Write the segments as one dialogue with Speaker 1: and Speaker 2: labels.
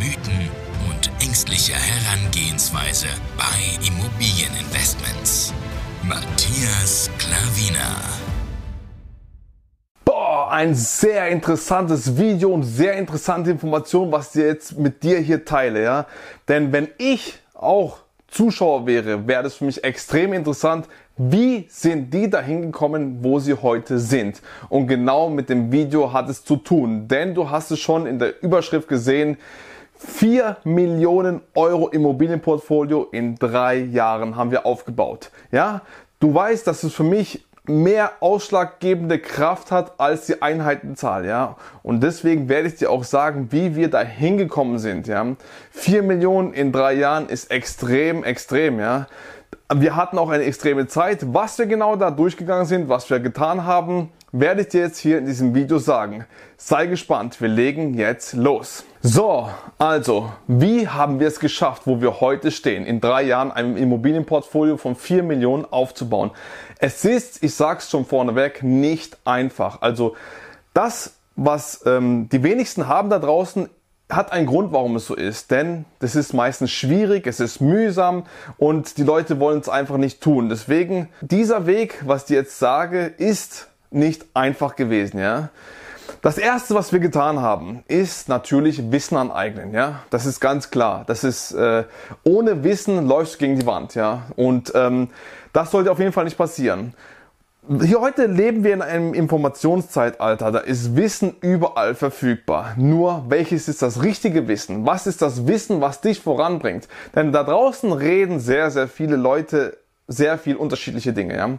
Speaker 1: Mythen und ängstliche Herangehensweise bei Immobilieninvestments. Matthias Klavina.
Speaker 2: Boah, ein sehr interessantes Video und sehr interessante Information, was ich jetzt mit dir hier teile, ja. Denn wenn ich auch Zuschauer wäre, wäre das für mich extrem interessant, wie sind die dahin gekommen, wo sie heute sind? Und genau mit dem Video hat es zu tun, denn du hast es schon in der Überschrift gesehen, 4 Millionen Euro Immobilienportfolio in drei Jahren haben wir aufgebaut. Ja, du weißt, dass es für mich mehr ausschlaggebende Kraft hat als die Einheitenzahl, ja. Und deswegen werde ich dir auch sagen, wie wir da hingekommen sind, ja. 4 Millionen in drei Jahren ist extrem, extrem, ja. Wir hatten auch eine extreme Zeit. Was wir genau da durchgegangen sind, was wir getan haben, werde ich dir jetzt hier in diesem Video sagen. Sei gespannt, wir legen jetzt los. So, also, wie haben wir es geschafft, wo wir heute stehen, in drei Jahren ein Immobilienportfolio von 4 Millionen aufzubauen? Es ist, ich sag's schon vorneweg, nicht einfach. Also, das, was ähm, die wenigsten haben da draußen, hat einen Grund, warum es so ist. Denn das ist meistens schwierig, es ist mühsam und die Leute wollen es einfach nicht tun. Deswegen, dieser Weg, was ich jetzt sage, ist nicht einfach gewesen, ja. Das erste, was wir getan haben, ist natürlich Wissen aneignen, ja. Das ist ganz klar. Das ist, äh, ohne Wissen läufst du gegen die Wand, ja. Und ähm, das sollte auf jeden Fall nicht passieren. Hier heute leben wir in einem Informationszeitalter, da ist Wissen überall verfügbar. Nur welches ist das richtige Wissen? Was ist das Wissen, was dich voranbringt? Denn da draußen reden sehr, sehr viele Leute sehr viel unterschiedliche Dinge. Ja?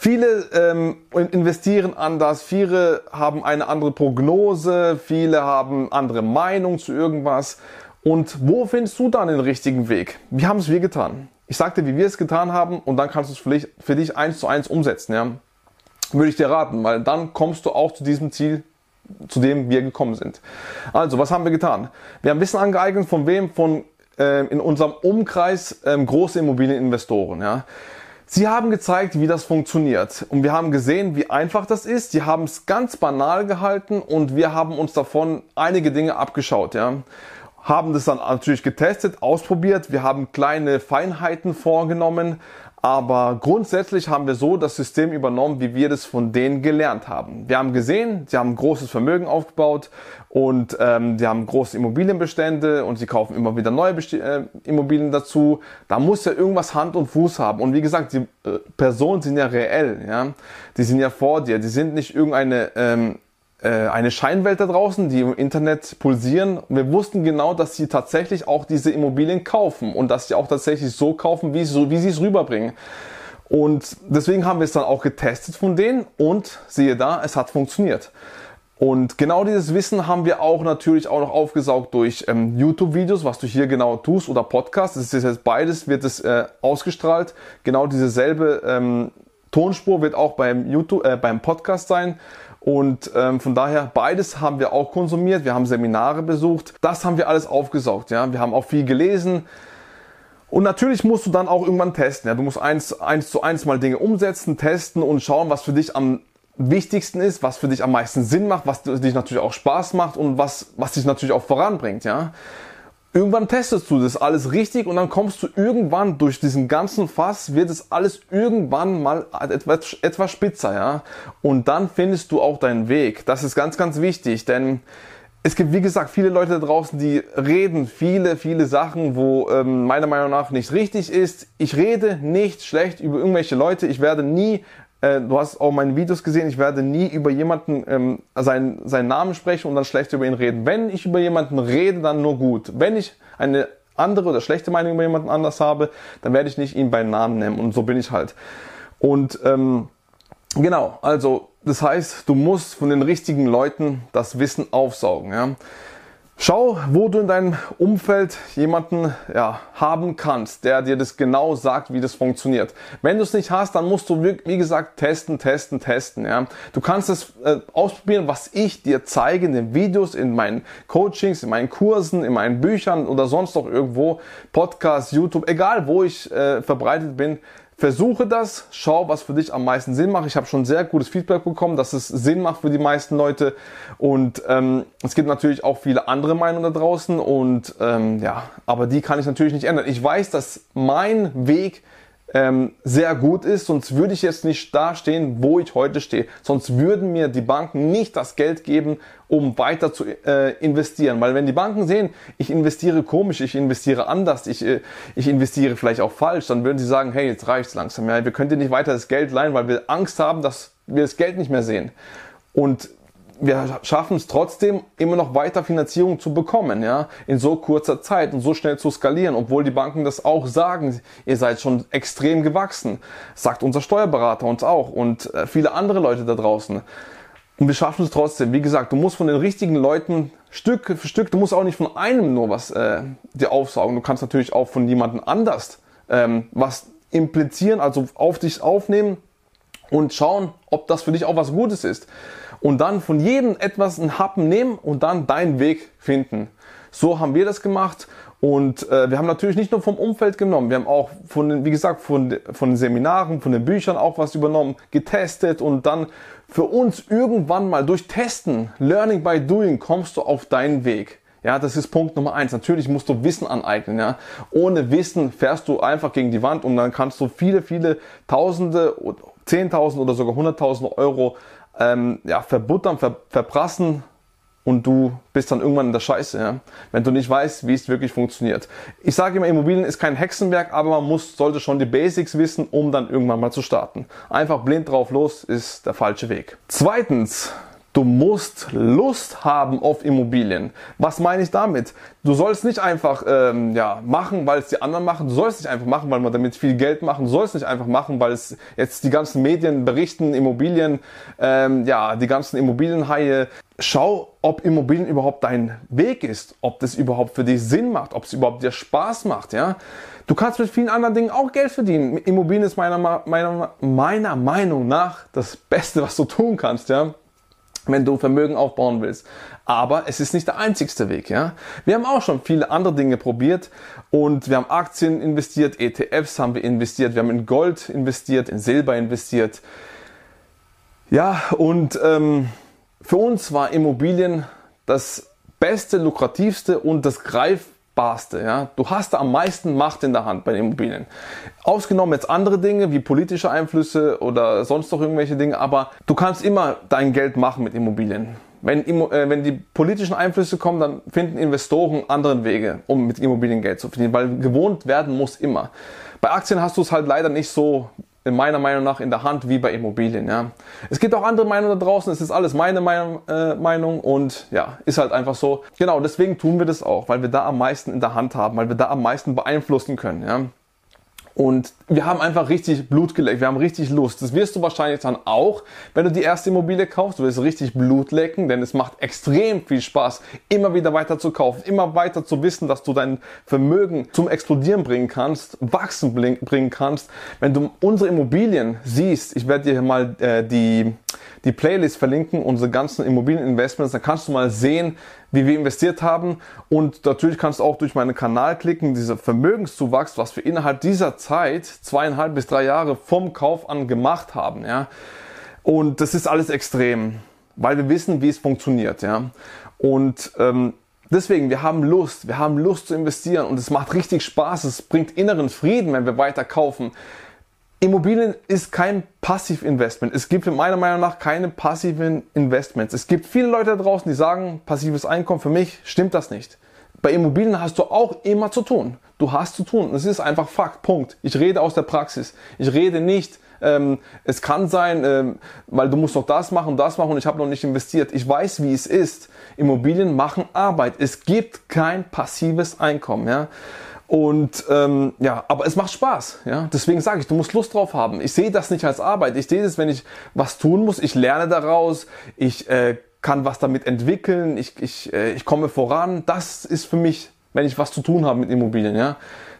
Speaker 2: Viele ähm, investieren anders, viele haben eine andere Prognose, viele haben andere Meinung zu irgendwas. Und wo findest du dann den richtigen Weg? Wie haben es wir getan? Ich sagte, wie wir es getan haben und dann kannst du es für dich, für dich eins zu eins umsetzen. Ja? Würde ich dir raten, weil dann kommst du auch zu diesem Ziel, zu dem wir gekommen sind. Also, was haben wir getan? Wir haben Wissen angeeignet, von wem? Von äh, in unserem Umkreis äh, große Immobilieninvestoren. Ja? Sie haben gezeigt, wie das funktioniert. Und wir haben gesehen, wie einfach das ist. Sie haben es ganz banal gehalten und wir haben uns davon einige Dinge abgeschaut. Ja haben das dann natürlich getestet, ausprobiert. Wir haben kleine Feinheiten vorgenommen, aber grundsätzlich haben wir so das System übernommen, wie wir das von denen gelernt haben. Wir haben gesehen, sie haben großes Vermögen aufgebaut und ähm, sie haben große Immobilienbestände und sie kaufen immer wieder neue Best äh, Immobilien dazu. Da muss ja irgendwas Hand und Fuß haben. Und wie gesagt, die äh, Personen sind ja reell, ja. Die sind ja vor dir. Die sind nicht irgendeine ähm, äh, eine Scheinwelt da draußen, die im Internet pulsieren. Wir wussten genau, dass sie tatsächlich auch diese Immobilien kaufen und dass sie auch tatsächlich so kaufen, wie sie, wie sie es rüberbringen. Und deswegen haben wir es dann auch getestet von denen und siehe da, es hat funktioniert. Und genau dieses Wissen haben wir auch natürlich auch noch aufgesaugt durch ähm, YouTube-Videos, was du hier genau tust oder Podcast. Das ist jetzt beides, wird es äh, ausgestrahlt. Genau dieselbe ähm, Tonspur wird auch beim YouTube, äh, beim Podcast sein. Und ähm, von daher, beides haben wir auch konsumiert. Wir haben Seminare besucht. Das haben wir alles aufgesaugt. Ja? Wir haben auch viel gelesen. Und natürlich musst du dann auch irgendwann testen. Ja? Du musst eins, eins zu eins mal Dinge umsetzen, testen und schauen, was für dich am wichtigsten ist, was für dich am meisten Sinn macht, was dich natürlich auch Spaß macht und was, was dich natürlich auch voranbringt. Ja? Irgendwann testest du das alles richtig und dann kommst du irgendwann durch diesen ganzen Fass, wird es alles irgendwann mal etwas, etwas spitzer, ja. Und dann findest du auch deinen Weg. Das ist ganz, ganz wichtig, denn es gibt, wie gesagt, viele Leute da draußen, die reden viele, viele Sachen, wo ähm, meiner Meinung nach nicht richtig ist. Ich rede nicht schlecht über irgendwelche Leute. Ich werde nie äh, du hast auch meine Videos gesehen, ich werde nie über jemanden ähm, seinen, seinen Namen sprechen und dann schlecht über ihn reden. Wenn ich über jemanden rede, dann nur gut. Wenn ich eine andere oder schlechte Meinung über jemanden anders habe, dann werde ich nicht ihn beim Namen nennen und so bin ich halt. Und ähm, genau, also das heißt, du musst von den richtigen Leuten das Wissen aufsaugen. Ja? Schau, wo du in deinem Umfeld jemanden ja, haben kannst, der dir das genau sagt, wie das funktioniert. Wenn du es nicht hast, dann musst du, wie gesagt, testen, testen, testen. Ja. Du kannst es äh, ausprobieren, was ich dir zeige in den Videos, in meinen Coachings, in meinen Kursen, in meinen Büchern oder sonst noch irgendwo, Podcast, YouTube, egal wo ich äh, verbreitet bin. Versuche das, schau, was für dich am meisten Sinn macht. Ich habe schon sehr gutes Feedback bekommen, dass es Sinn macht für die meisten Leute. Und ähm, es gibt natürlich auch viele andere Meinungen da draußen. Und ähm, ja, aber die kann ich natürlich nicht ändern. Ich weiß, dass mein Weg ähm, sehr gut ist, sonst würde ich jetzt nicht da stehen, wo ich heute stehe. Sonst würden mir die Banken nicht das Geld geben, um weiter zu äh, investieren. Weil wenn die Banken sehen, ich investiere komisch, ich investiere anders, ich, äh, ich investiere vielleicht auch falsch, dann würden sie sagen, hey, jetzt reicht's langsam. Ja, wir können dir nicht weiter das Geld leihen, weil wir Angst haben, dass wir das Geld nicht mehr sehen. Und wir schaffen es trotzdem, immer noch weiter Finanzierung zu bekommen, ja, in so kurzer Zeit und so schnell zu skalieren, obwohl die Banken das auch sagen, ihr seid schon extrem gewachsen, sagt unser Steuerberater uns auch und äh, viele andere Leute da draußen. Und wir schaffen es trotzdem. Wie gesagt, du musst von den richtigen Leuten Stück für Stück, du musst auch nicht von einem nur was äh, dir aufsaugen. Du kannst natürlich auch von jemandem anders ähm, was implizieren, also auf dich aufnehmen und schauen, ob das für dich auch was Gutes ist und dann von jedem etwas einen Happen nehmen und dann deinen Weg finden. So haben wir das gemacht und äh, wir haben natürlich nicht nur vom Umfeld genommen, wir haben auch von, den, wie gesagt, von, von den Seminaren, von den Büchern auch was übernommen, getestet und dann für uns irgendwann mal durch Testen, Learning by Doing, kommst du auf deinen Weg. Ja, das ist Punkt Nummer eins. Natürlich musst du Wissen aneignen. Ja, ohne Wissen fährst du einfach gegen die Wand und dann kannst du viele, viele Tausende, Zehntausend oder sogar Hunderttausend Euro ähm, ja, verbuttern, ver, verprassen und du bist dann irgendwann in der Scheiße, ja? wenn du nicht weißt, wie es wirklich funktioniert. Ich sage immer, Immobilien ist kein Hexenwerk, aber man muss, sollte schon die Basics wissen, um dann irgendwann mal zu starten. Einfach blind drauf los ist der falsche Weg. Zweitens, Du musst Lust haben auf Immobilien. Was meine ich damit? Du sollst nicht einfach ähm, ja, machen, weil es die anderen machen. Du sollst nicht einfach machen, weil man damit viel Geld machen. Du sollst nicht einfach machen, weil es jetzt die ganzen Medien berichten, Immobilien, ähm, ja, die ganzen Immobilienhaie. Schau, ob Immobilien überhaupt dein Weg ist, ob das überhaupt für dich Sinn macht, ob es überhaupt dir Spaß macht, ja. Du kannst mit vielen anderen Dingen auch Geld verdienen. Immobilien ist meiner, meiner, meiner Meinung nach das Beste, was du tun kannst, ja wenn du Vermögen aufbauen willst. Aber es ist nicht der einzigste Weg, ja. Wir haben auch schon viele andere Dinge probiert und wir haben Aktien investiert, ETFs haben wir investiert, wir haben in Gold investiert, in Silber investiert. Ja, und ähm, für uns war Immobilien das beste, lukrativste und das greif Barste. Ja? Du hast am meisten Macht in der Hand bei den Immobilien. Ausgenommen jetzt andere Dinge wie politische Einflüsse oder sonst noch irgendwelche Dinge, aber du kannst immer dein Geld machen mit Immobilien. Wenn, äh, wenn die politischen Einflüsse kommen, dann finden Investoren andere Wege, um mit Immobilien Geld zu verdienen, weil gewohnt werden muss immer. Bei Aktien hast du es halt leider nicht so in meiner Meinung nach in der Hand wie bei Immobilien. Ja. Es gibt auch andere Meinungen da draußen, es ist alles meine Meinung, äh, Meinung und ja, ist halt einfach so. Genau, deswegen tun wir das auch, weil wir da am meisten in der Hand haben, weil wir da am meisten beeinflussen können. Ja. Und wir haben einfach richtig Blut geleckt, wir haben richtig Lust. Das wirst du wahrscheinlich dann auch, wenn du die erste Immobilie kaufst. Du wirst richtig Blut lecken, denn es macht extrem viel Spaß, immer wieder weiter zu kaufen, immer weiter zu wissen, dass du dein Vermögen zum Explodieren bringen kannst, wachsen bringen kannst. Wenn du unsere Immobilien siehst, ich werde dir mal äh, die, die Playlist verlinken, unsere ganzen Immobilieninvestments, dann kannst du mal sehen, wie wir investiert haben. Und natürlich kannst du auch durch meinen Kanal klicken, dieser Vermögenszuwachs, was wir innerhalb dieser Zeit, zweieinhalb bis drei Jahre vom Kauf an gemacht haben. Ja. Und das ist alles extrem, weil wir wissen, wie es funktioniert. Ja. Und ähm, deswegen, wir haben Lust, wir haben Lust zu investieren und es macht richtig Spaß, es bringt inneren Frieden, wenn wir weiter kaufen. Immobilien ist kein Passivinvestment. Es gibt meiner Meinung nach keine passiven Investments. Es gibt viele Leute da draußen, die sagen, passives Einkommen, für mich stimmt das nicht. Bei Immobilien hast du auch immer zu tun. Du hast zu tun. Es ist einfach Fakt. Punkt. Ich rede aus der Praxis. Ich rede nicht, ähm, es kann sein, ähm, weil du musst noch das machen das machen und ich habe noch nicht investiert. Ich weiß, wie es ist. Immobilien machen Arbeit. Es gibt kein passives Einkommen. Ja? Und ähm, ja, aber es macht Spaß. Ja? Deswegen sage ich, du musst Lust drauf haben. Ich sehe das nicht als Arbeit. Ich sehe das, wenn ich was tun muss. Ich lerne daraus. Ich äh, kann was damit entwickeln, ich, ich, äh, ich komme voran. Das ist für mich, wenn ich was zu tun habe mit Immobilien, ja.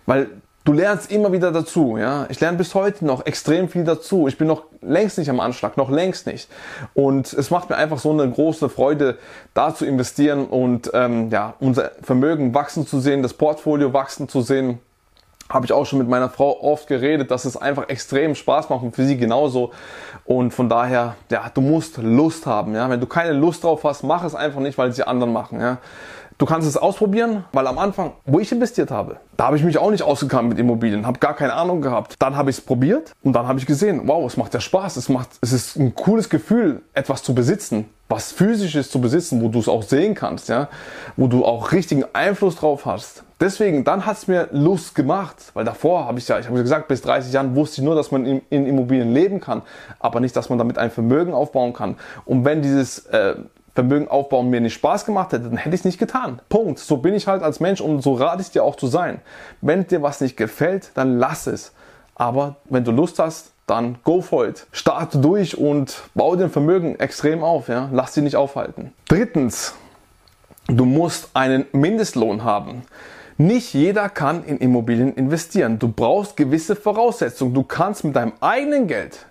Speaker 2: Weil du lernst immer wieder dazu, ja. Ich lerne bis heute noch extrem viel dazu. Ich bin noch längst nicht am Anschlag, noch längst nicht. Und es macht mir einfach so eine große Freude, da zu investieren und ähm, ja, unser Vermögen wachsen zu sehen, das Portfolio wachsen zu sehen habe ich auch schon mit meiner Frau oft geredet, dass es einfach extrem Spaß macht und für sie genauso. Und von daher, ja, du musst Lust haben, ja. Wenn du keine Lust drauf hast, mach es einfach nicht, weil es die anderen machen, ja. Du kannst es ausprobieren, weil am Anfang, wo ich investiert habe, da habe ich mich auch nicht ausgekannt mit Immobilien, habe gar keine Ahnung gehabt. Dann habe ich es probiert und dann habe ich gesehen, wow, es macht ja Spaß, es macht, es ist ein cooles Gefühl, etwas zu besitzen, was physisches zu besitzen, wo du es auch sehen kannst, ja, wo du auch richtigen Einfluss drauf hast. Deswegen, dann hat es mir Lust gemacht, weil davor habe ich ja, ich habe gesagt, bis 30 Jahren wusste ich nur, dass man in, in, Immobilien leben kann, aber nicht, dass man damit ein Vermögen aufbauen kann. Und wenn dieses äh, Vermögen aufbauen mir nicht Spaß gemacht hätte, dann hätte ich es nicht getan. Punkt. So bin ich halt als Mensch und so rate ich dir auch zu sein. Wenn dir was nicht gefällt, dann lass es. Aber wenn du Lust hast, dann go for it. Starte durch und baue dein Vermögen extrem auf. Ja? Lass dich nicht aufhalten. Drittens, du musst einen Mindestlohn haben. Nicht jeder kann in Immobilien investieren. Du brauchst gewisse Voraussetzungen. Du kannst mit deinem eigenen Geld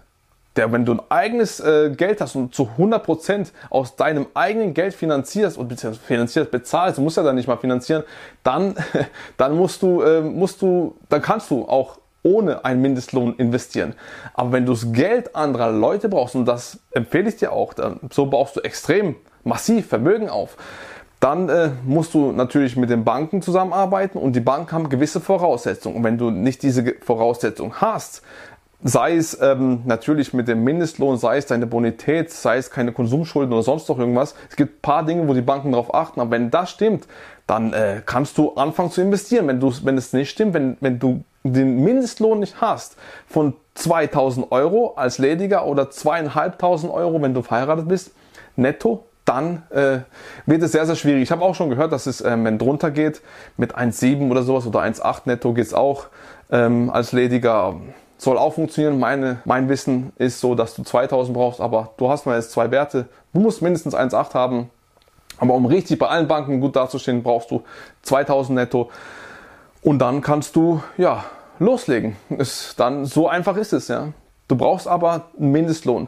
Speaker 2: der, wenn du ein eigenes äh, Geld hast und zu 100% aus deinem eigenen Geld finanzierst und finanzierst, bezahlst, du musst ja dann nicht mal finanzieren, dann, dann musst du, äh, musst du, dann kannst du auch ohne einen Mindestlohn investieren. Aber wenn du das Geld anderer Leute brauchst, und das empfehle ich dir auch, dann, so baust du extrem massiv Vermögen auf, dann äh, musst du natürlich mit den Banken zusammenarbeiten und die Banken haben gewisse Voraussetzungen. Und wenn du nicht diese Voraussetzungen hast, Sei es ähm, natürlich mit dem Mindestlohn, sei es deine Bonität, sei es keine Konsumschulden oder sonst noch irgendwas. Es gibt paar Dinge, wo die Banken darauf achten. Aber wenn das stimmt, dann äh, kannst du anfangen zu investieren. Wenn, du, wenn es nicht stimmt, wenn, wenn du den Mindestlohn nicht hast von 2000 Euro als Lediger oder 2500 Euro, wenn du verheiratet bist, netto, dann äh, wird es sehr, sehr schwierig. Ich habe auch schon gehört, dass es, ähm, wenn drunter geht, mit 1,7 oder sowas oder 1,8 netto geht es auch ähm, als Lediger soll auch funktionieren. Meine, mein Wissen ist so, dass du 2000 brauchst, aber du hast mal jetzt zwei Werte. Du musst mindestens 1,8 haben. Aber um richtig bei allen Banken gut dazustehen, brauchst du 2000 netto. Und dann kannst du, ja, loslegen. Ist dann, so einfach ist es, ja. Du brauchst aber einen Mindestlohn.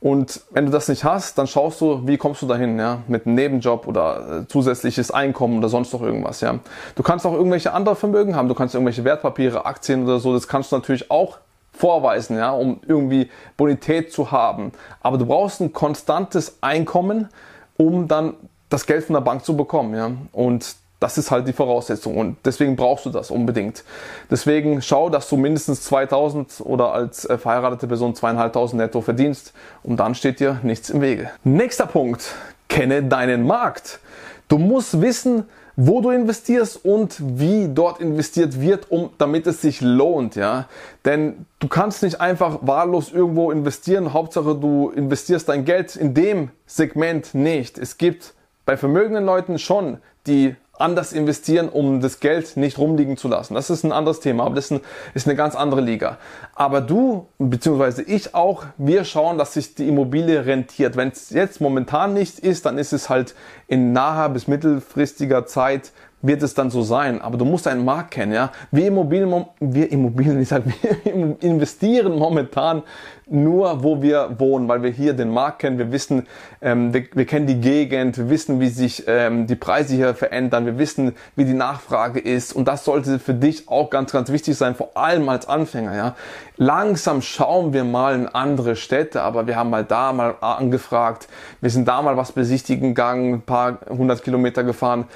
Speaker 2: Und wenn du das nicht hast, dann schaust du, wie kommst du dahin, ja, mit einem Nebenjob oder äh, zusätzliches Einkommen oder sonst noch irgendwas, ja. Du kannst auch irgendwelche andere Vermögen haben, du kannst irgendwelche Wertpapiere, Aktien oder so, das kannst du natürlich auch vorweisen, ja, um irgendwie Bonität zu haben. Aber du brauchst ein konstantes Einkommen, um dann das Geld von der Bank zu bekommen, ja. Und das ist halt die Voraussetzung und deswegen brauchst du das unbedingt. Deswegen schau, dass du mindestens 2000 oder als äh, verheiratete Person 2500 netto verdienst und dann steht dir nichts im Wege. Nächster Punkt. Kenne deinen Markt. Du musst wissen, wo du investierst und wie dort investiert wird, um, damit es sich lohnt, ja. Denn du kannst nicht einfach wahllos irgendwo investieren. Hauptsache du investierst dein Geld in dem Segment nicht. Es gibt bei vermögenden Leuten schon, die anders investieren, um das Geld nicht rumliegen zu lassen. Das ist ein anderes Thema, aber das ist eine ganz andere Liga. Aber du, beziehungsweise ich auch, wir schauen, dass sich die Immobilie rentiert. Wenn es jetzt momentan nicht ist, dann ist es halt in naher bis mittelfristiger Zeit wird es dann so sein. Aber du musst deinen Markt kennen, ja. Wir Immobilien, wir Immobilien, ich sag, wir investieren momentan nur, wo wir wohnen, weil wir hier den Markt kennen. Wir wissen, ähm, wir, wir, kennen die Gegend, wir wissen, wie sich ähm, die Preise hier verändern, wir wissen, wie die Nachfrage ist. Und das sollte für dich auch ganz, ganz wichtig sein, vor allem als Anfänger, ja. Langsam schauen wir mal in andere Städte, aber wir haben mal da mal angefragt, wir sind da mal was besichtigen gegangen, ein paar hundert Kilometer gefahren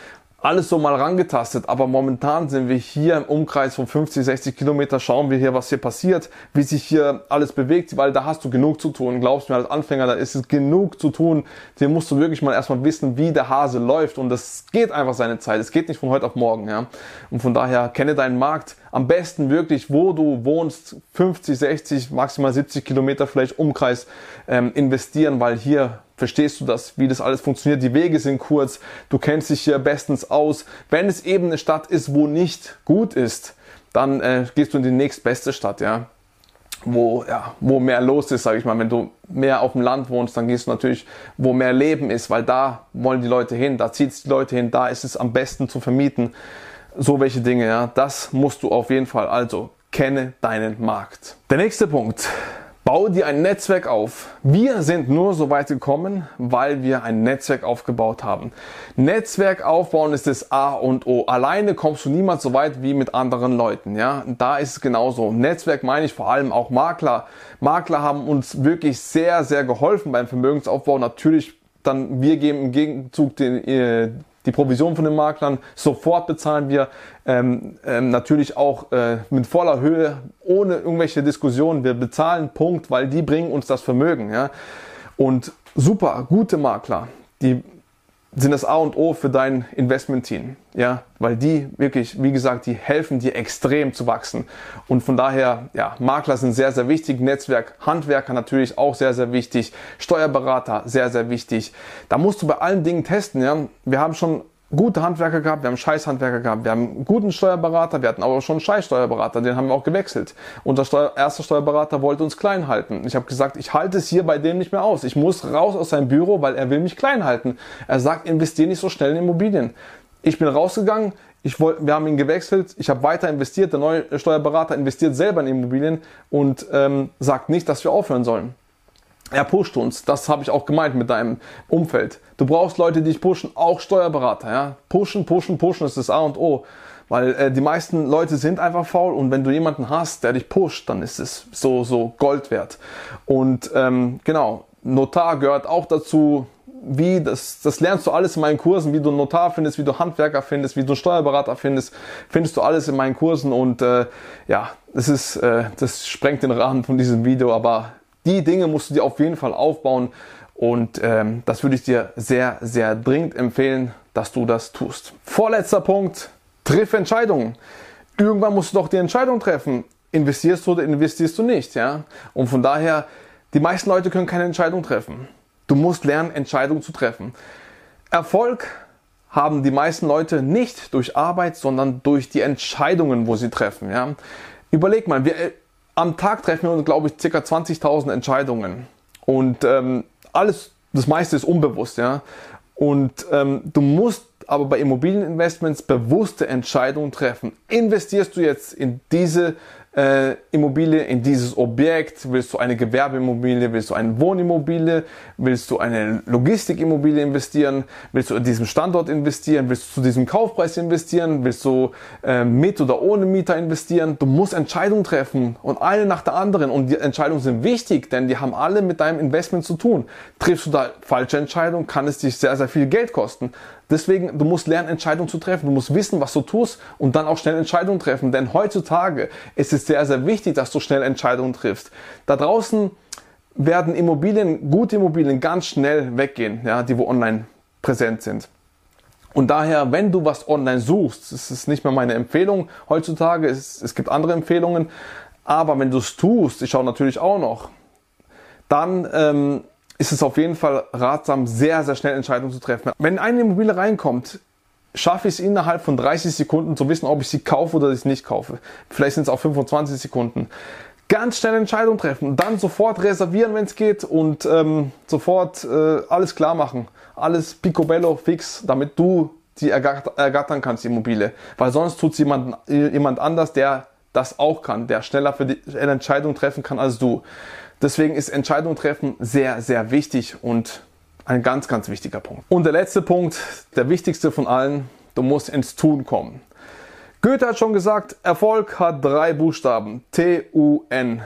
Speaker 2: alles so mal rangetastet, aber momentan sind wir hier im Umkreis von 50, 60 Kilometer, schauen wir hier, was hier passiert, wie sich hier alles bewegt, weil da hast du genug zu tun. Glaubst mir als Anfänger, da ist es genug zu tun. Hier musst du wirklich mal erstmal wissen, wie der Hase läuft und das geht einfach seine Zeit. Es geht nicht von heute auf morgen, ja. Und von daher kenne deinen Markt am besten wirklich, wo du wohnst, 50, 60, maximal 70 Kilometer vielleicht Umkreis ähm, investieren, weil hier verstehst du das, wie das alles funktioniert. Die Wege sind kurz, du kennst dich hier bestens aus. Wenn es eben eine Stadt ist, wo nicht gut ist, dann äh, gehst du in die nächstbeste Stadt, ja. wo, ja, wo mehr los ist, sage ich mal. Wenn du mehr auf dem Land wohnst, dann gehst du natürlich, wo mehr Leben ist, weil da wollen die Leute hin, da zieht es die Leute hin, da ist es am besten zu vermieten. So welche Dinge, ja. Das musst du auf jeden Fall. Also kenne deinen Markt. Der nächste Punkt. Bau dir ein Netzwerk auf. Wir sind nur so weit gekommen, weil wir ein Netzwerk aufgebaut haben. Netzwerk aufbauen ist das A und O. Alleine kommst du niemals so weit wie mit anderen Leuten. Ja, da ist es genauso. Netzwerk meine ich vor allem auch Makler. Makler haben uns wirklich sehr, sehr geholfen beim Vermögensaufbau. Natürlich dann wir geben im Gegenzug den, äh, die Provision von den Maklern sofort bezahlen wir ähm, ähm, natürlich auch äh, mit voller Höhe, ohne irgendwelche Diskussionen. Wir bezahlen Punkt, weil die bringen uns das Vermögen. Ja? Und super, gute Makler, die sind das A und O für dein Investmentteam, ja, weil die wirklich, wie gesagt, die helfen dir extrem zu wachsen. Und von daher, ja, Makler sind sehr, sehr wichtig, Netzwerk, Handwerker natürlich auch sehr, sehr wichtig, Steuerberater sehr, sehr wichtig. Da musst du bei allen Dingen testen, ja. Wir haben schon gute Handwerker gehabt, wir haben Scheißhandwerker gehabt, wir haben einen guten Steuerberater, wir hatten aber schon einen Scheißsteuerberater, den haben wir auch gewechselt. Unser Steuer, erster Steuerberater wollte uns klein halten. Ich habe gesagt, ich halte es hier bei dem nicht mehr aus. Ich muss raus aus seinem Büro, weil er will mich klein halten. Er sagt, investiere nicht so schnell in Immobilien. Ich bin rausgegangen, ich wollt, wir haben ihn gewechselt, ich habe weiter investiert, der neue Steuerberater investiert selber in Immobilien und ähm, sagt nicht, dass wir aufhören sollen. Er pusht uns. Das habe ich auch gemeint mit deinem Umfeld. Du brauchst Leute, die dich pushen, auch Steuerberater. Ja? Pushen, pushen, pushen ist das A und O. Weil äh, die meisten Leute sind einfach faul und wenn du jemanden hast, der dich pusht, dann ist es so, so Gold wert. Und ähm, genau, Notar gehört auch dazu. Wie, das, das lernst du alles in meinen Kursen, wie du einen Notar findest, wie du Handwerker findest, wie du einen Steuerberater findest, findest du alles in meinen Kursen und äh, ja, das ist, äh, das sprengt den Rahmen von diesem Video, aber die Dinge musst du dir auf jeden Fall aufbauen und ähm, das würde ich dir sehr, sehr dringend empfehlen, dass du das tust. Vorletzter Punkt, triff Entscheidungen. Irgendwann musst du doch die Entscheidung treffen. Investierst du oder investierst du nicht, ja? Und von daher, die meisten Leute können keine Entscheidung treffen. Du musst lernen, Entscheidungen zu treffen. Erfolg haben die meisten Leute nicht durch Arbeit, sondern durch die Entscheidungen, wo sie treffen, ja? Überleg mal, wir, am Tag treffen wir glaube ich, ca. 20.000 Entscheidungen. Und ähm, alles, das meiste ist unbewusst, ja. Und ähm, du musst aber bei Immobilieninvestments bewusste Entscheidungen treffen. Investierst du jetzt in diese äh, Immobilie, in dieses Objekt? Willst du eine Gewerbeimmobilie? Willst du eine Wohnimmobilie? Willst du eine Logistikimmobilie investieren? Willst du in diesem Standort investieren? Willst du zu diesem Kaufpreis investieren? Willst du äh, mit oder ohne Mieter investieren? Du musst Entscheidungen treffen und eine nach der anderen. Und die Entscheidungen sind wichtig, denn die haben alle mit deinem Investment zu tun. Triffst du da falsche Entscheidungen, kann es dich sehr, sehr viel Geld kosten. Deswegen, du musst lernen, Entscheidungen zu treffen. Du musst wissen, was du tust und dann auch schnell Entscheidungen treffen. Denn heutzutage ist es sehr, sehr wichtig, dass du schnell Entscheidungen triffst. Da draußen werden Immobilien, gute Immobilien ganz schnell weggehen, ja, die wo online präsent sind. Und daher, wenn du was online suchst, das ist nicht mehr meine Empfehlung heutzutage, es, es gibt andere Empfehlungen, aber wenn du es tust, ich schaue natürlich auch noch, dann ähm, ist es auf jeden Fall ratsam, sehr, sehr schnell Entscheidungen zu treffen. Wenn eine Immobilie reinkommt, schaffe ich es innerhalb von 30 Sekunden zu wissen, ob ich sie kaufe oder ich nicht kaufe. Vielleicht sind es auch 25 Sekunden. Ganz schnell Entscheidungen treffen, dann sofort reservieren, wenn es geht und ähm, sofort äh, alles klar machen. Alles picobello fix, damit du sie ergattern kannst, die Immobilie. Weil sonst tut es jemand, jemand anders, der das auch kann, der schneller für die Entscheidung treffen kann als du. Deswegen ist Entscheidung treffen sehr, sehr wichtig und ein ganz, ganz wichtiger Punkt. Und der letzte Punkt, der wichtigste von allen, du musst ins Tun kommen. Goethe hat schon gesagt, Erfolg hat drei Buchstaben, T-U-N.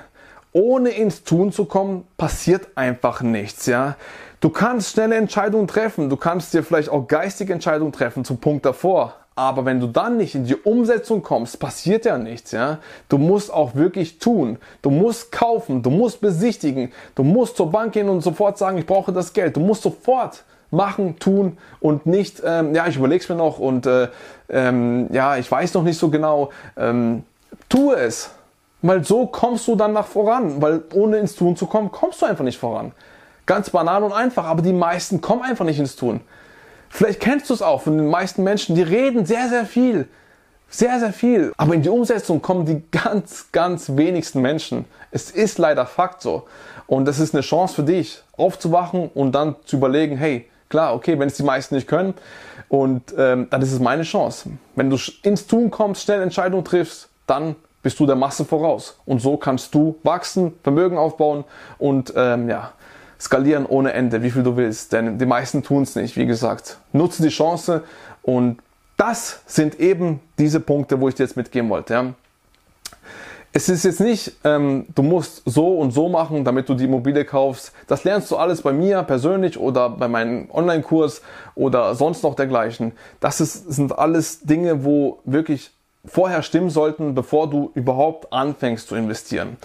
Speaker 2: Ohne ins Tun zu kommen, passiert einfach nichts, ja. Du kannst schnelle Entscheidungen treffen, du kannst dir vielleicht auch geistige Entscheidungen treffen zum Punkt davor, aber wenn du dann nicht in die Umsetzung kommst, passiert ja nichts, ja. Du musst auch wirklich tun. Du musst kaufen, du musst besichtigen, du musst zur Bank gehen und sofort sagen, ich brauche das Geld. Du musst sofort machen, tun und nicht, ähm, ja, ich überleg's mir noch und äh, ähm, ja, ich weiß noch nicht so genau. Ähm, tu es. Weil so kommst du dann nach voran, weil ohne ins Tun zu kommen, kommst du einfach nicht voran. Ganz banal und einfach, aber die meisten kommen einfach nicht ins Tun. Vielleicht kennst du es auch von den meisten Menschen, die reden sehr, sehr viel. Sehr, sehr viel. Aber in die Umsetzung kommen die ganz, ganz wenigsten Menschen. Es ist leider Fakt so. Und das ist eine Chance für dich, aufzuwachen und dann zu überlegen, hey, klar, okay, wenn es die meisten nicht können, und ähm, dann ist es meine Chance. Wenn du ins Tun kommst, schnell Entscheidungen triffst, dann bist du der Masse voraus. Und so kannst du wachsen, Vermögen aufbauen und ähm, ja, skalieren ohne Ende, wie viel du willst. Denn die meisten tun es nicht, wie gesagt. Nutze die Chance und das sind eben diese Punkte, wo ich dir jetzt mitgeben wollte. Ja. Es ist jetzt nicht, ähm, du musst so und so machen, damit du die Immobilie kaufst. Das lernst du alles bei mir persönlich oder bei meinem Online-Kurs oder sonst noch dergleichen. Das ist, sind alles Dinge, wo wirklich vorher stimmen sollten, bevor du überhaupt anfängst zu investieren.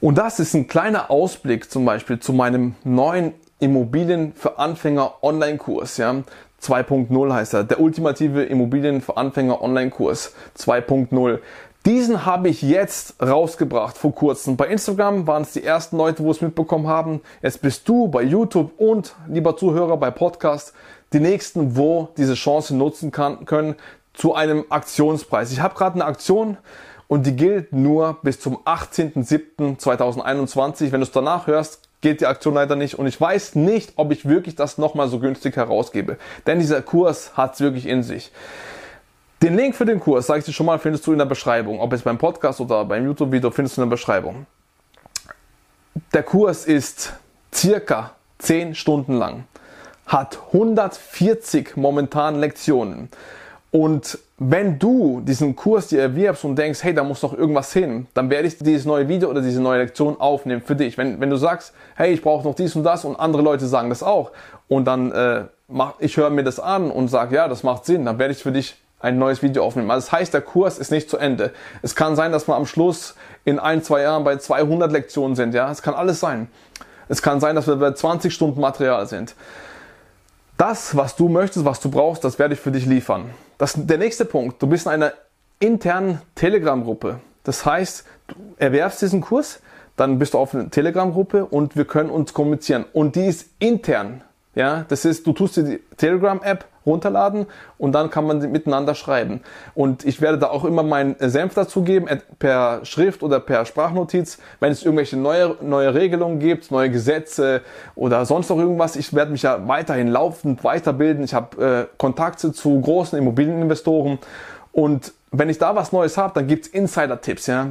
Speaker 2: Und das ist ein kleiner Ausblick zum Beispiel zu meinem neuen Immobilien für Anfänger Online-Kurs. Ja? 2.0 heißt er, der ultimative Immobilien für Anfänger Online-Kurs 2.0. Diesen habe ich jetzt rausgebracht vor kurzem. Bei Instagram waren es die ersten Leute, wo es mitbekommen haben. Jetzt bist du bei YouTube und, lieber Zuhörer, bei Podcast die nächsten, wo diese Chance nutzen kann, können zu einem Aktionspreis. Ich habe gerade eine Aktion und die gilt nur bis zum 18.07.2021. Wenn du es danach hörst, geht die Aktion leider nicht und ich weiß nicht, ob ich wirklich das nochmal so günstig herausgebe. Denn dieser Kurs hat es wirklich in sich. Den Link für den Kurs, sage ich dir schon mal, findest du in der Beschreibung. Ob es beim Podcast oder beim YouTube-Video, findest du in der Beschreibung. Der Kurs ist circa 10 Stunden lang, hat 140 momentan Lektionen. Und wenn du diesen Kurs dir erwirbst und denkst, hey, da muss noch irgendwas hin, dann werde ich dieses neue Video oder diese neue Lektion aufnehmen für dich. Wenn, wenn du sagst, hey, ich brauche noch dies und das und andere Leute sagen das auch und dann äh, mach, ich höre mir das an und sage, ja, das macht Sinn, dann werde ich für dich ein neues Video aufnehmen. Also das heißt, der Kurs ist nicht zu Ende. Es kann sein, dass wir am Schluss in ein, zwei Jahren bei 200 Lektionen sind. Ja, es kann alles sein. Es kann sein, dass wir bei 20 Stunden Material sind. Das, was du möchtest, was du brauchst, das werde ich für dich liefern. Das, der nächste Punkt, du bist in einer internen Telegram-Gruppe. Das heißt, du erwerbst diesen Kurs, dann bist du auf einer Telegram-Gruppe und wir können uns kommunizieren. Und die ist intern. Ja, das ist, du tust dir die Telegram-App runterladen und dann kann man miteinander schreiben. Und ich werde da auch immer meinen Senf dazugeben, per Schrift oder per Sprachnotiz, wenn es irgendwelche neue, neue Regelungen gibt, neue Gesetze oder sonst noch irgendwas. Ich werde mich ja weiterhin laufend weiterbilden. Ich habe äh, Kontakte zu großen Immobilieninvestoren und wenn ich da was Neues habe, dann gibt's Insider-Tipps, ja.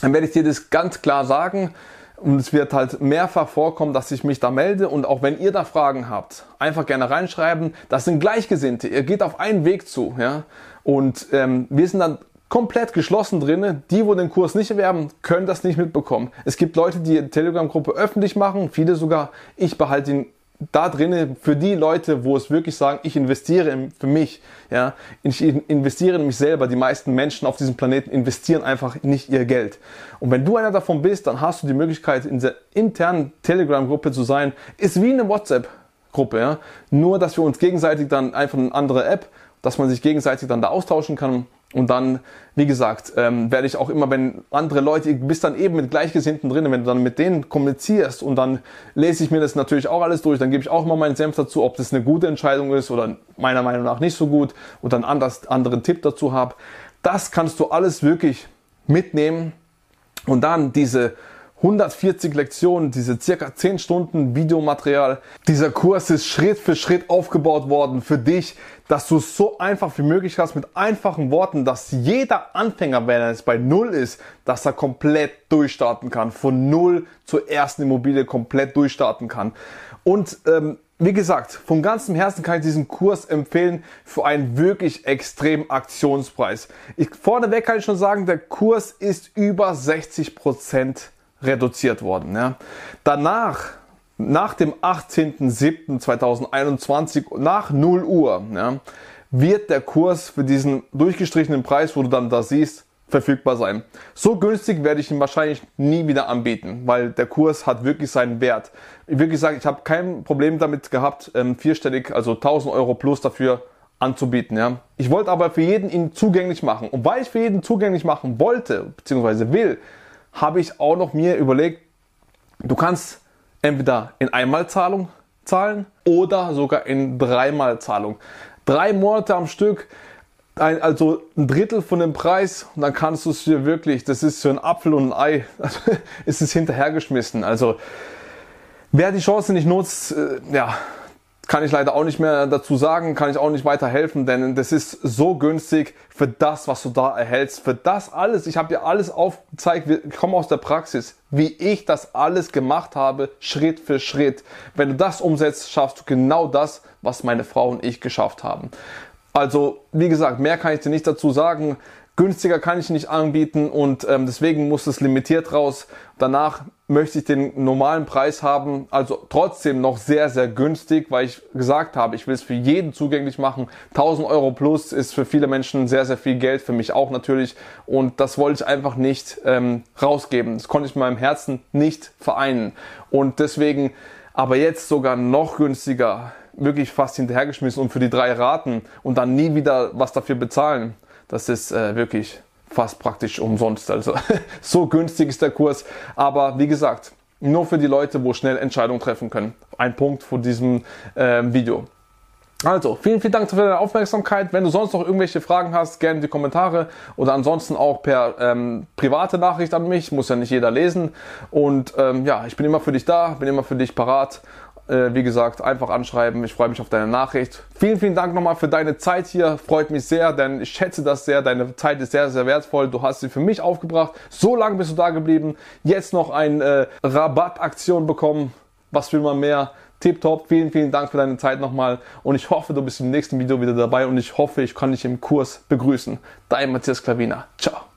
Speaker 2: Dann werde ich dir das ganz klar sagen und es wird halt mehrfach vorkommen, dass ich mich da melde. Und auch wenn ihr da Fragen habt, einfach gerne reinschreiben. Das sind Gleichgesinnte. Ihr geht auf einen Weg zu. Ja? Und ähm, wir sind dann komplett geschlossen drinne. Die, wo den Kurs nicht erwerben, können das nicht mitbekommen. Es gibt Leute, die die Telegram-Gruppe öffentlich machen. Viele sogar. Ich behalte ihn da drinnen für die Leute, wo es wirklich sagen, ich investiere für mich, ja, ich investiere in mich selber. Die meisten Menschen auf diesem Planeten investieren einfach nicht ihr Geld. Und wenn du einer davon bist, dann hast du die Möglichkeit, in der internen Telegram-Gruppe zu sein. Ist wie eine WhatsApp-Gruppe, ja. Nur, dass wir uns gegenseitig dann einfach eine andere App, dass man sich gegenseitig dann da austauschen kann und dann, wie gesagt, ähm, werde ich auch immer, wenn andere Leute, du bist dann eben mit Gleichgesinnten drin, wenn du dann mit denen kommunizierst und dann lese ich mir das natürlich auch alles durch, dann gebe ich auch mal meinen Senf dazu, ob das eine gute Entscheidung ist oder meiner Meinung nach nicht so gut und dann anders, anderen Tipp dazu habe. Das kannst du alles wirklich mitnehmen und dann diese 140 Lektionen, diese circa 10 Stunden Videomaterial. Dieser Kurs ist Schritt für Schritt aufgebaut worden für dich, dass du es so einfach wie möglich hast mit einfachen Worten, dass jeder Anfänger, wenn er jetzt bei Null ist, dass er komplett durchstarten kann. Von Null zur ersten Immobilie komplett durchstarten kann. Und ähm, wie gesagt, von ganzem Herzen kann ich diesen Kurs empfehlen für einen wirklich extremen Aktionspreis. Ich, vorneweg kann ich schon sagen, der Kurs ist über 60 Prozent reduziert worden. Ja. Danach, nach dem 18.07.2021, nach 0 Uhr, ja, wird der Kurs für diesen durchgestrichenen Preis, wo du dann da siehst, verfügbar sein. So günstig werde ich ihn wahrscheinlich nie wieder anbieten, weil der Kurs hat wirklich seinen Wert. Ich wirklich sagen, ich habe kein Problem damit gehabt, ähm, vierstellig, also 1000 Euro plus dafür anzubieten. Ja. Ich wollte aber für jeden ihn zugänglich machen. Und weil ich für jeden zugänglich machen wollte, beziehungsweise will, habe ich auch noch mir überlegt, du kannst entweder in Einmalzahlung zahlen oder sogar in Dreimalzahlung. Drei Monate am Stück ein, also ein Drittel von dem Preis und dann kannst du es dir wirklich, das ist für ein Apfel und ein Ei, also ist es hinterhergeschmissen. Also wer die Chance nicht nutzt, äh, ja, kann ich leider auch nicht mehr dazu sagen, kann ich auch nicht weiter helfen, denn das ist so günstig für das, was du da erhältst, für das alles. Ich habe dir alles aufgezeigt, ich komme aus der Praxis, wie ich das alles gemacht habe, Schritt für Schritt. Wenn du das umsetzt, schaffst du genau das, was meine Frau und ich geschafft haben. Also, wie gesagt, mehr kann ich dir nicht dazu sagen. Günstiger kann ich nicht anbieten und ähm, deswegen muss es limitiert raus. Danach möchte ich den normalen Preis haben, also trotzdem noch sehr, sehr günstig, weil ich gesagt habe, ich will es für jeden zugänglich machen. 1000 Euro plus ist für viele Menschen sehr, sehr viel Geld, für mich auch natürlich. Und das wollte ich einfach nicht ähm, rausgeben. Das konnte ich in meinem Herzen nicht vereinen. Und deswegen aber jetzt sogar noch günstiger, wirklich fast hinterhergeschmissen und für die drei Raten und dann nie wieder was dafür bezahlen. Das ist äh, wirklich fast praktisch umsonst. Also so günstig ist der Kurs. Aber wie gesagt, nur für die Leute, wo schnell Entscheidungen treffen können. Ein Punkt von diesem äh, Video. Also, vielen, vielen Dank für deine Aufmerksamkeit. Wenn du sonst noch irgendwelche Fragen hast, gerne die Kommentare oder ansonsten auch per ähm, private Nachricht an mich. Muss ja nicht jeder lesen. Und ähm, ja, ich bin immer für dich da, bin immer für dich parat. Äh, wie gesagt, einfach anschreiben. Ich freue mich auf deine Nachricht. Vielen, vielen Dank nochmal für deine Zeit hier. Freut mich sehr, denn ich schätze das sehr. Deine Zeit ist sehr, sehr wertvoll. Du hast sie für mich aufgebracht. So lange bist du da geblieben. Jetzt noch eine äh, Rabattaktion bekommen. Was will man mehr? Tipptopp. Vielen, vielen Dank für deine Zeit nochmal. Und ich hoffe, du bist im nächsten Video wieder dabei. Und ich hoffe, ich kann dich im Kurs begrüßen. Dein Matthias Klavina. Ciao.